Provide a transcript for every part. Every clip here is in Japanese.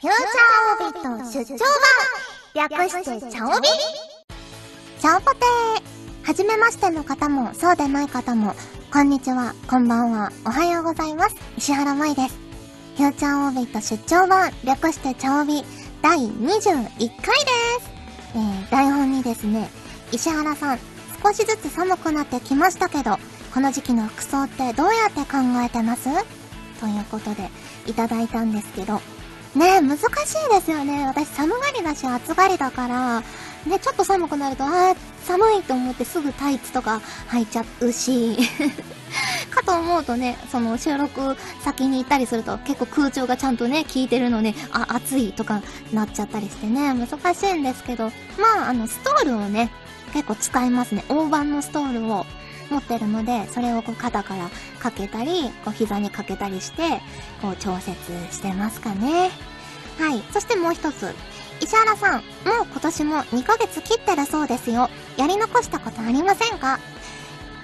フューチャーオビット出張版略してチャオビチャオポテーはじめましての方も、そうでない方も、こんにちは、こんばんは、おはようございます。石原舞です。フューチャーオービット出張版略してチャオビ第21回です。えー、台本にですね、石原さん、少しずつ寒くなってきましたけど、この時期の服装ってどうやって考えてますということで、いただいたんですけど、ね、難しいですよね。私寒がりだし暑がりだから、ね、ちょっと寒くなると、あ、寒いと思ってすぐタイツとか履いちゃうし、かと思うとね、その収録先に行ったりすると結構空調がちゃんとね、効いてるので、あ、暑いとかなっちゃったりしてね、難しいんですけど、まあ、あの、ストールをね、結構使いますね。大判のストールを持ってるので、それをこう肩からかけたり、こう膝にかけたりして、こう調節してますかね。はい。そしてもう一つ。石原さん、もう今年も2ヶ月切ってるそうですよ。やり残したことありませんか？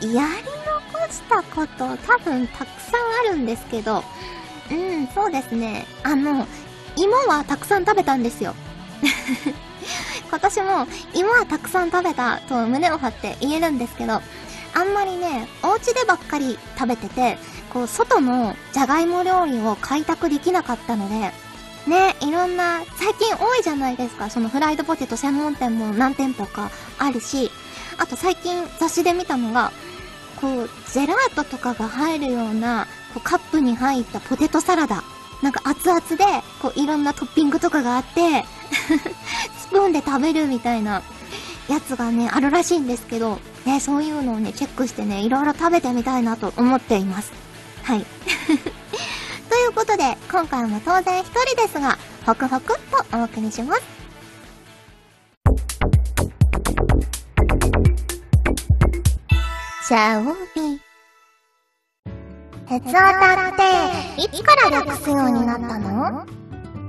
やり残したこと多分たくさんあるんですけど、うん、そうですね。あの、芋はたくさん食べたんですよ。今年も芋はたくさん食べたと胸を張って言えるんですけど、あんまりね、お家でばっかり食べてて、こう、外のじゃがいも料理を開拓できなかったので、ね、いろんな、最近多いじゃないですか。そのフライドポテト専門店も何店舗かあるし、あと最近雑誌で見たのが、こう、ジェラートとかが入るような、こうカップに入ったポテトサラダ。なんか熱々で、こういろんなトッピングとかがあって スプーンで食べるみたいなやつがね、あるらしいんですけど、ね、そういうのをね、チェックしてね、いろいろ食べてみたいなと思っています。はい。ということで、今回も当然一人ですが、ホクホクっとお送りします。シャオビ。ふつおたって、いつから略すようになったの？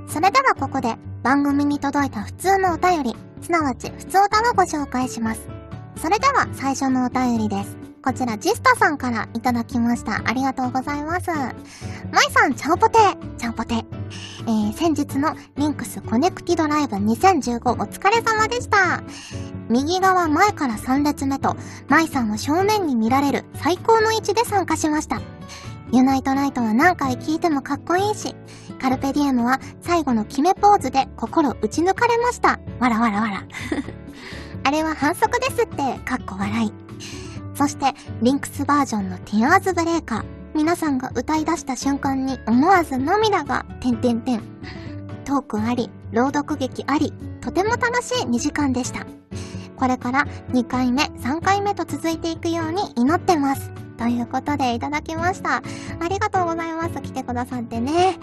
それではここで、番組に届いた普通のお便り、すなわちふつおたをご紹介します。それでは最初のお便りです。こちらジスタさんからいただきました。ありがとうございます。マイさん、チャオポテチャオポテえー、先日のリンクスコネクティドライブ2015お疲れ様でした。右側前から3列目と、マイさんを正面に見られる最高の位置で参加しました。ユナイトライトは何回聞いてもかっこいいし、カルペディエムは最後の決めポーズで心打ち抜かれました。わらわらわら。あれは反則ですって、かっこ笑い。そして、リンクスバージョンのティアーズブレーカー。皆さんが歌い出した瞬間に思わず涙が、てんてんてん。トークあり、朗読劇あり、とても楽しい2時間でした。これから2回目、3回目と続いていくように祈ってます。ということでいただきました。ありがとうございます。来てくださってね。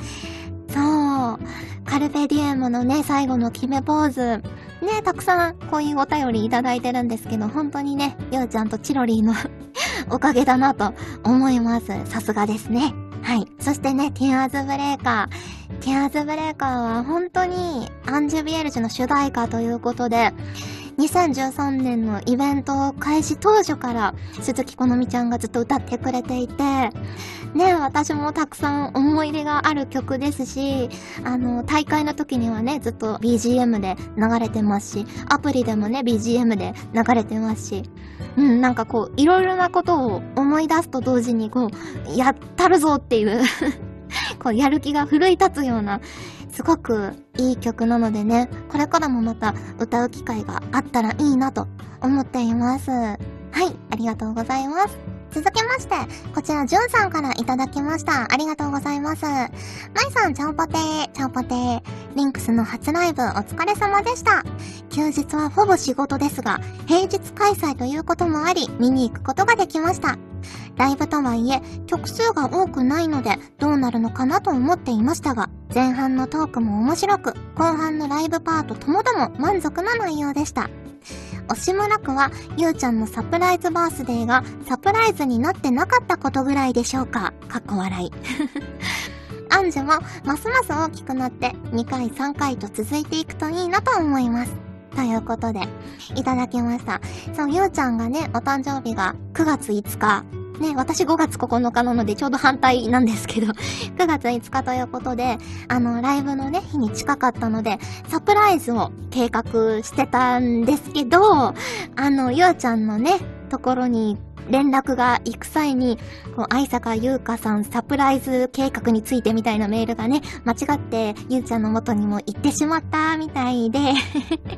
そう。カルペディエムのね、最後の決めポーズ。ね、たくさんこういうお便りいただいてるんですけど、本当にね、ようちゃんとチロリーの おかげだなと思います。さすがですね。はい。そしてね、ティアーズブレーカー。ティアーズブレーカーは本当にアンジュビエルジュの主題歌ということで、2013年のイベント開始当初から鈴木好美ちゃんがずっと歌ってくれていて、ね、私もたくさん思い入れがある曲ですし、あの、大会の時にはね、ずっと BGM で流れてますし、アプリでもね、BGM で流れてますし、うん、なんかこう、いろいろなことを思い出すと同時に、こう、やったるぞっていう こう、やる気が奮い立つような、すごくいい曲なのでね、これからもまた歌う機会があったらいいなと思っています。はい、ありがとうございます。続きまして、こちら、じゅんさんからいただきました。ありがとうございます。まいさん、ちゃんぽてー、ちゃんぽてー。リンクスの初ライブ、お疲れ様でした。休日はほぼ仕事ですが、平日開催ということもあり、見に行くことができました。ライブとはいえ、曲数が多くないので、どうなるのかなと思っていましたが、前半のトークも面白く、後半のライブパートともども満足な内容でした。惜しむらくは、ゆうちゃんのサプライズバースデーがサプライズになってなかったことぐらいでしょうか。かっこ笑い。アンジュもますます大きくなって2回3回と続いていくといいなと思います。ということで、いただきました。そう、ゆうちゃんがね、お誕生日が9月5日ね、私5月9日なのでちょうど反対なんですけど、9月5日ということで、あの、ライブのね、日に近かったので、サプライズを計画してたんですけど、あの、ゆうちゃんのね、ところに連絡が行く際に、こう、愛坂優香さんサプライズ計画についてみたいなメールがね、間違ってゆうちゃんの元にも行ってしまったみたいで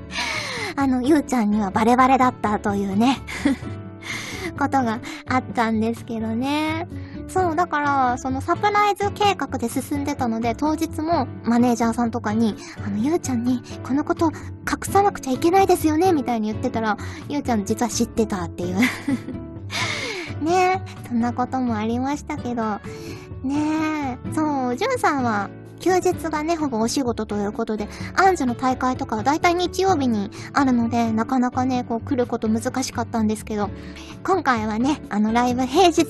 あの、ゆうちゃんにはバレバレだったというね。ことがあったんですけどね。そう、だから、そのサプライズ計画で進んでたので、当日もマネージャーさんとかに、あの、ゆうちゃんに、このこと隠さなくちゃいけないですよね、みたいに言ってたら、ゆうちゃん実は知ってたっていう。ね。え、そんなこともありましたけど、ね。え、そう、じゅんさんは、休日がね、ほぼお仕事ということで、アンジュの大会とかはだいたい日曜日にあるので、なかなかね、こう来ること難しかったんですけど、今回はね、あのライブ平日、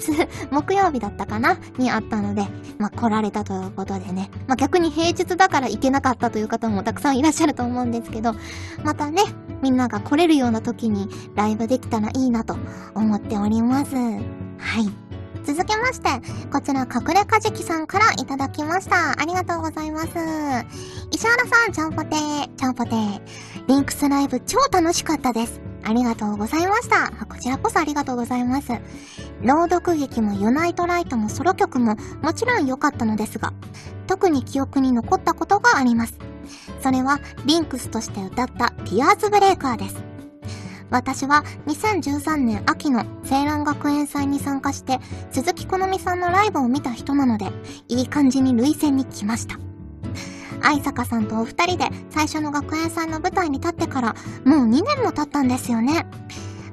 木曜日だったかなにあったので、まあ来られたということでね、まあ逆に平日だから行けなかったという方もたくさんいらっしゃると思うんですけど、またね、みんなが来れるような時にライブできたらいいなと思っております。はい。続きまして、こちら、隠れかじきさんからいただきました。ありがとうございます。石原さん、チャオポテー、チャオポテー。リンクスライブ超楽しかったです。ありがとうございました。こちらこそありがとうございます。朗読劇もユナイトライトもソロ曲ももちろん良かったのですが、特に記憶に残ったことがあります。それは、リンクスとして歌ったティアーズブレイカーです。私は2013年秋の青蘭学園祭に参加して鈴木好美さんのライブを見た人なので、いい感じに類線に来ました。愛坂さんとお二人で最初の学園祭の舞台に立ってからもう2年も経ったんですよね。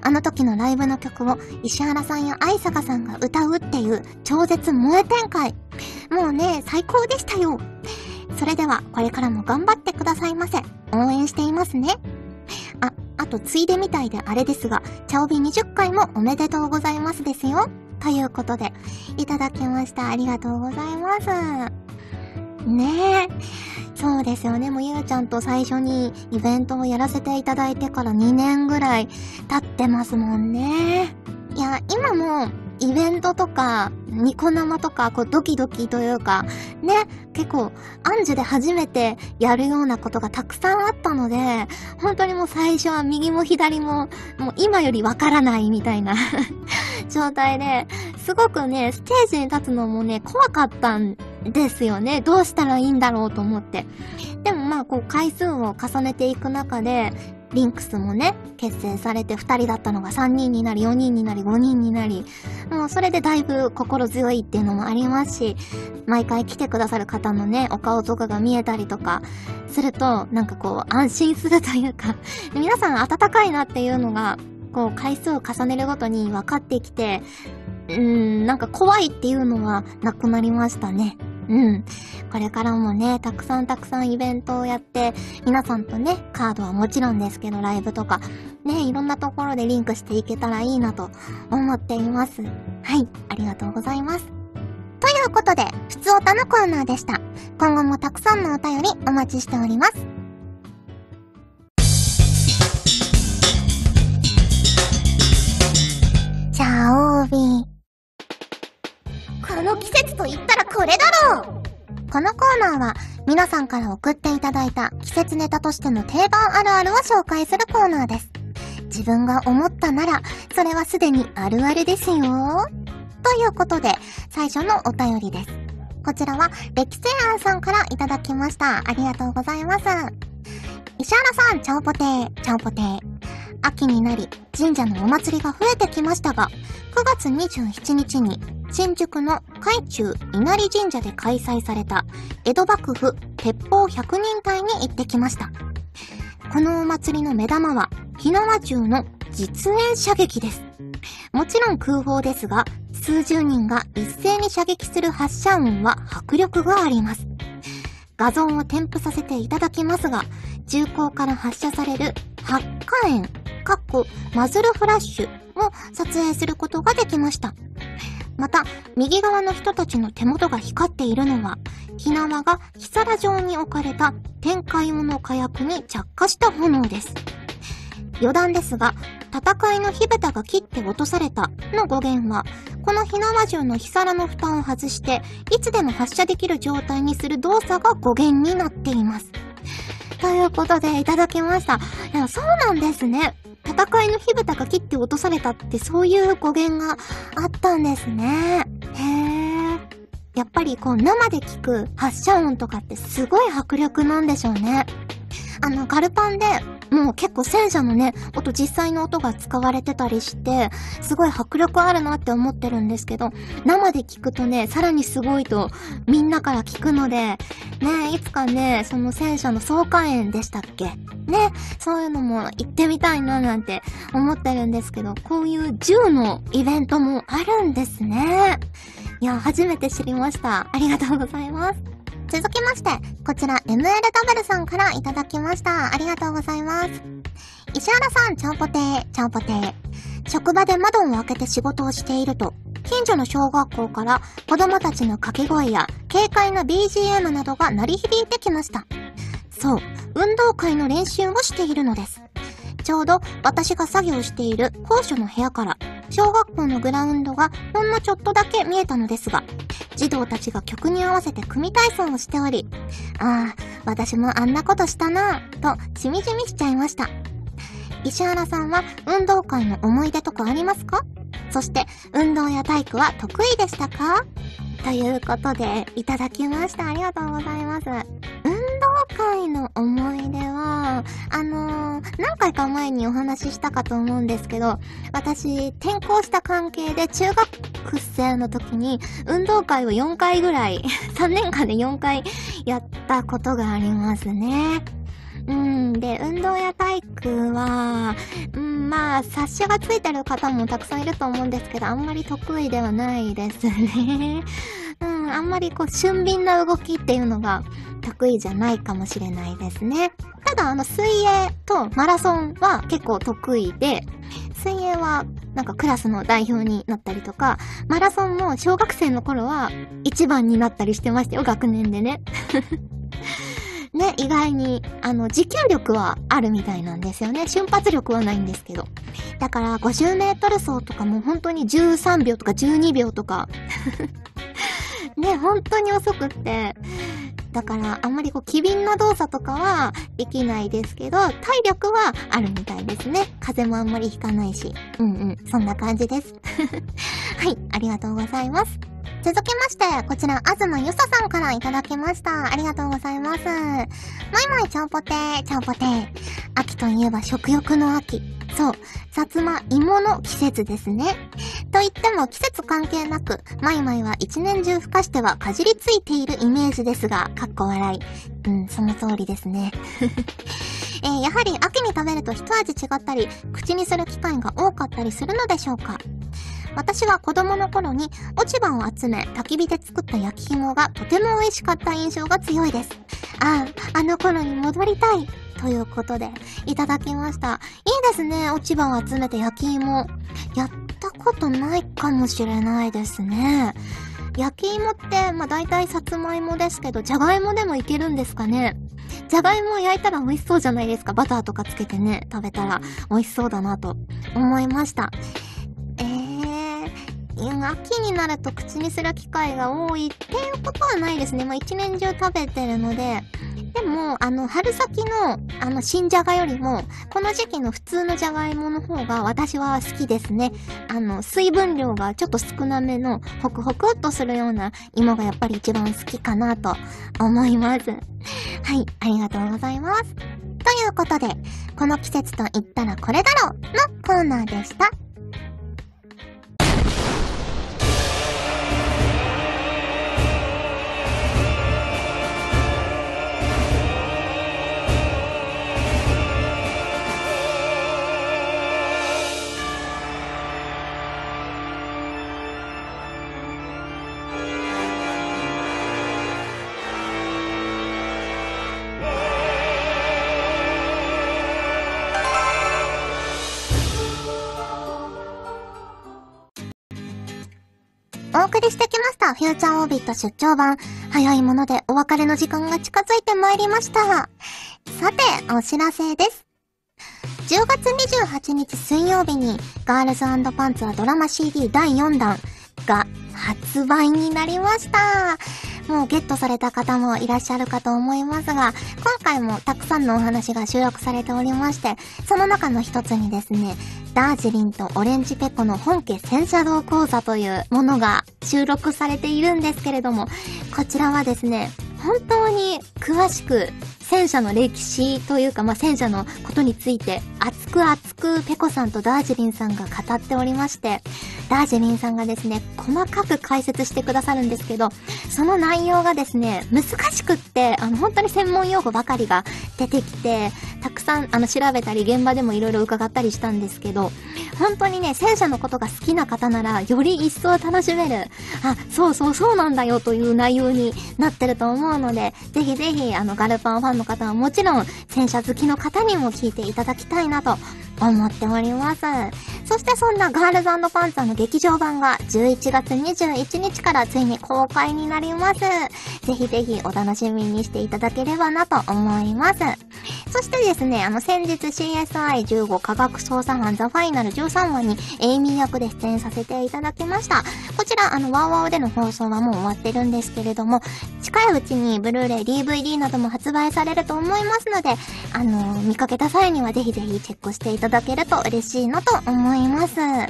あの時のライブの曲を石原さんや愛坂さんが歌うっていう超絶萌え展開。もうね、最高でしたよ。それではこれからも頑張ってくださいませ。応援していますね。とついでみたいであれですが、チャオビ20回もおめでとうございますですよ。ということで、いただきました。ありがとうございます。ねえ。そうですよね。もうゆうちゃんと最初にイベントをやらせていただいてから2年ぐらい経ってますもんね。いや、今もイベントとか、ニコ生とか、こうドキドキというか、ね、結構、アンジュで初めてやるようなことがたくさんあったので、本当にもう最初は右も左も、もう今よりわからないみたいな 状態で、すごくね、ステージに立つのもね、怖かったんですよね。どうしたらいいんだろうと思って。でもまあ、こう回数を重ねていく中で、リンクスもね、結成されて2人だったのが3人になり、4人になり、5人になり、もうそれでだいぶ心強いっていうのもありますし、毎回来てくださる方のね、お顔とかが見えたりとか、すると、なんかこう、安心するというか、皆さん温かいなっていうのが、こう、回数を重ねるごとに分かってきて、うーん、なんか怖いっていうのはなくなりましたね。うん。これからもね、たくさんたくさんイベントをやって、皆さんとね、カードはもちろんですけど、ライブとか、ね、いろんなところでリンクしていけたらいいなと思っています。はい、ありがとうございます。ということで、ふつおたのコーナーでした。今後もたくさんのお便りお待ちしております。じゃあ、オービー。この季節と言ったらこれだろうこのコーナーは皆さんから送っていただいた季節ネタとしての定番あるあるを紹介するコーナーです。自分が思ったなら、それはすでにあるあるですよ。ということで、最初のお便りです。こちらは、歴世庵さんからいただきました。ありがとうございます。石原さん、ちゃんぽてー、ちゃんぽてー。秋になり、神社のお祭りが増えてきましたが、9月27日に新宿の海中稲荷神社で開催された江戸幕府鉄砲百人隊に行ってきました。このお祭りの目玉は、火縄銃の実演射撃です。もちろん空砲ですが、数十人が一斉に射撃する発射音は迫力があります。画像を添付させていただきますが、銃口から発射される発火炎、かっこマズルフラッシュを撮影することができました。また、右側の人たちの手元が光っているのは、火縄が火皿状に置かれた天海用の火薬に着火した炎です。余談ですが、戦いの火蓋が切って落とされたの語源は、この火縄銃の火皿の蓋を外して、いつでも発射できる状態にする動作が語源になっています。ということで、いただきました。いや、そうなんですね。戦いの火蓋が切って落とされたってそういう語源があったんですね。へえ。やっぱりこう生で聞く発射音とかってすごい迫力なんでしょうね。あの、ガルパンでもう結構戦車のね、音、実際の音が使われてたりして、すごい迫力あるなって思ってるんですけど、生で聞くとね、さらにすごいとみんなから聞くので、ね、いつかね、その戦車の総火炎でしたっけ？ね、そういうのも行ってみたいななんて思ってるんですけど、こういう銃のイベントもあるんですね。いや、初めて知りました。ありがとうございます。続きまして、こちら MLW さんからいただきました。ありがとうございます。石原さん、ちゃんぽてー、ちゃんぽてー。職場で窓を開けて仕事をしていると、近所の小学校から子供たちの掛け声や軽快な BGM などが鳴り響いてきました。そう、運動会の練習をしているのです。ちょうど私が作業している校舎の部屋から小学校のグラウンドがほんのちょっとだけ見えたのですが、児童たちが曲に合わせて組体操をしており、ああ、私もあんなことしたなぁ、としみじみしちゃいました。石原さんは運動会の思い出とかありますか？そして、運動や体育は得意でしたか？ということで、いただきました。ありがとうございます。運動会の思い出は、あのー、何回か前にお話ししたかと思うんですけど、私、転校した関係で中学生の時に運動会を4回ぐらい、3年間で4回やったことがありますね。うん、で、運動や体育は、うん、まあ、冊子がついてる方もたくさんいると思うんですけど、あんまり得意ではないですね。あんまりこう、俊敏な動きっていうのが得意じゃないかもしれないですね。ただ、あの、水泳とマラソンは結構得意で、水泳はなんかクラスの代表になったりとか、マラソンも小学生の頃は一番になったりしてましたよ、学年でね。ね、意外に、あの、持久力はあるみたいなんですよね。瞬発力はないんですけど。だから、50メートル走とかも本当に13秒とか12秒とか ね、本当に遅くって、だから、あんまりこう、機敏な動作とかはできないですけど、体力はあるみたいですね。風もあんまり引かないし。うんうん、そんな感じです。はい、ありがとうございます。続きまして、こちら、あずまゆささんからいただきました。ありがとうございます。もいもいちゃんぽてー、ちゃんぽてー。秋といえば食欲の秋。そう、さつま芋の季節ですね。と言っても季節関係なく、マイマイは一年中孵化してはかじりついているイメージですが、かっこ笑い。うん、その通りですね。えー、やはり秋に食べると一味違ったり、口にする機会が多かったりするのでしょうか私は子供の頃に落ち葉を集め焚き火で作った焼き芋がとても美味しかった印象が強いです。ああ、あの頃に戻りたい。ということで、いただきました。いいですね、落ち葉を集めて焼き芋。やっしたことないかもしれないですね。焼き芋って、まあ大体さつまいもですけど、じゃがいもでもいけるんですかねじゃがいも焼いたら美味しそうじゃないですか。バターとかつけてね、食べたら美味しそうだなと思いました。秋になると口にする機会が多いっていうことはないですね。まあ一年中食べてるので。でも、あの、春先の、あの、新じゃがよりも、この時期の普通のじゃがいもの方が私は好きですね。あの、水分量がちょっと少なめの、ホクホクっとするような芋がやっぱり一番好きかなと思います。はい、ありがとうございます。ということで、この季節と言ったらこれだろうのコーナーでした。お送りしてきました。フューチャーオービット出張版。早いものでお別れの時間が近づいてまいりました。さて、お知らせです。10月28日水曜日に、ガールズパンツはドラマ CD 第4弾が発売になりました。もうゲットされた方もいらっしゃるかと思いますが、今回もたくさんのお話が収録されておりまして、その中の一つにですね、ダージリンとオレンジペコの本家戦車道講座というものが収録されているんですけれども、こちらはですね、本当に詳しく戦車の歴史というか、まあ、戦車のことについて熱く熱くペコさんとダージリンさんが語っておりまして、ダージリンさんがですね、細かく解説してくださるんですけど、その内容がですね、難しくって、あの、本当に専門用語ばかりが出てきて、たくさん、あの、調べたり、現場でもいろいろ伺ったりしたんですけど、本当にね、戦車のことが好きな方なら、より一層楽しめる、あ、そうそうそうなんだよという内容になってると思うので、ぜひぜひ、あの、ガルパンファンの方はもちろん、戦車好きの方にも聞いていただきたいなと思っております。そしてそんなガールズパンツァーの劇場版が11月21日からついに公開になります。ぜひぜひお楽しみにしていただければなと思います。そしてですね、あの先日 CSI15 科学捜査班ザファイナル13話にエイミー役で出演させていただきました。こちら、あの、ワウワウでの放送はもう終わってるんですけれども、近いうちにブルーレイ、DVD なども発売されると思いますので、あの、見かけた際にはぜひぜひチェックしていただけると嬉しいなと思います。いますな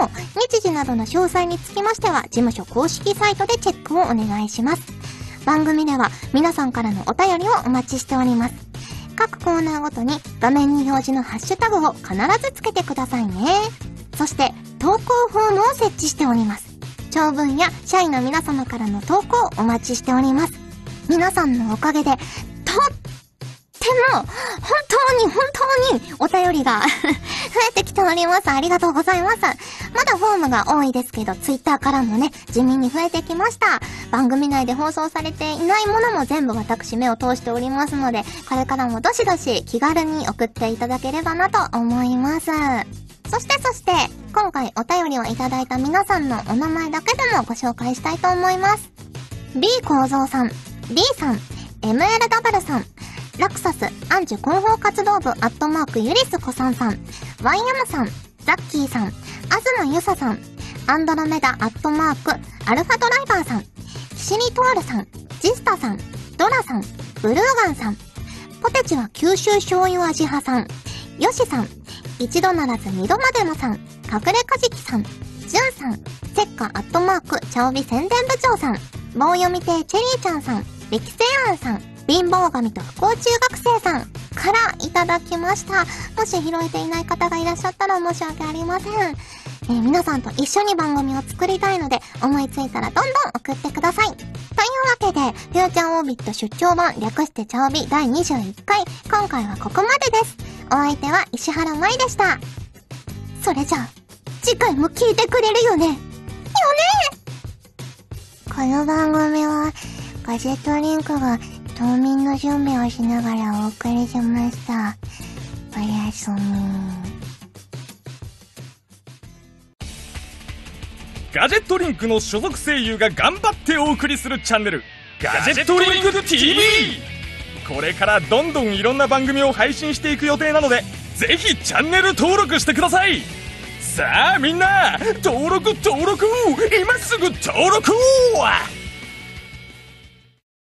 お、日時などの詳細につきましては、事務所公式サイトでチェックをお願いします。番組では皆さんからのお便りをお待ちしております。各コーナーごとに画面に表示のハッシュタグを必ずつけてくださいね。そして、投稿フォームを設置しております。長文や社員の皆様からの投稿をお待ちしております。皆さんのおかげで、とっも、本当に本当にお便りが 増えてきております。ありがとうございます。まだフォームが多いですけど、ツイッターからもね、地味に増えてきました。番組内で放送されていないものも全部私目を通しておりますので、これからもどしどし気軽に送っていただければなと思います。そしてそして、今回お便りをいただいた皆さんのお名前だけでもご紹介したいと思います。B 構造さん、B さん、MLW さん、ラクサス、アンジュ広報活動部、アットマーク、ユリスコさんさん、ワイヤムさん、ザッキーさん、アズマユサさん、アンドロメダ、アットマーク、アルファドライバーさん、キシニトールさん、ジスタさん、ドラさん、ブルーガンさん、ポテチは九州醤油味派さん、ヨシさん、一度ならず二度までもさん、隠れかじきさん、ジュンさん、セッカアットマーク、チャオビ宣伝部長さん、棒読み亭チェリーちゃんさん、歴世庵さん、貧乏神と不幸中学生さんからいただきました。もし拾えていない方がいらっしゃったら申し訳ありません。えー、皆さんと一緒に番組を作りたいので、思いついたらどんどん送ってください。というわけで、フューチャーオービット出張版略してチャオビ第21回、今回はここまでです。お相手は石原舞でした。それじゃあ、次回も聞いてくれるよねよねこの番組は、ガジェットリンクが冬眠の準備をしながらお送りしました。おやすみ。ガジェットリンクの所属声優が頑張ってお送りするチャンネル、ガジェットリンク TV! これからどんどんいろんな番組を配信していく予定なので、ぜひチャンネル登録してくださいさあみんな登録登録今すぐ登録を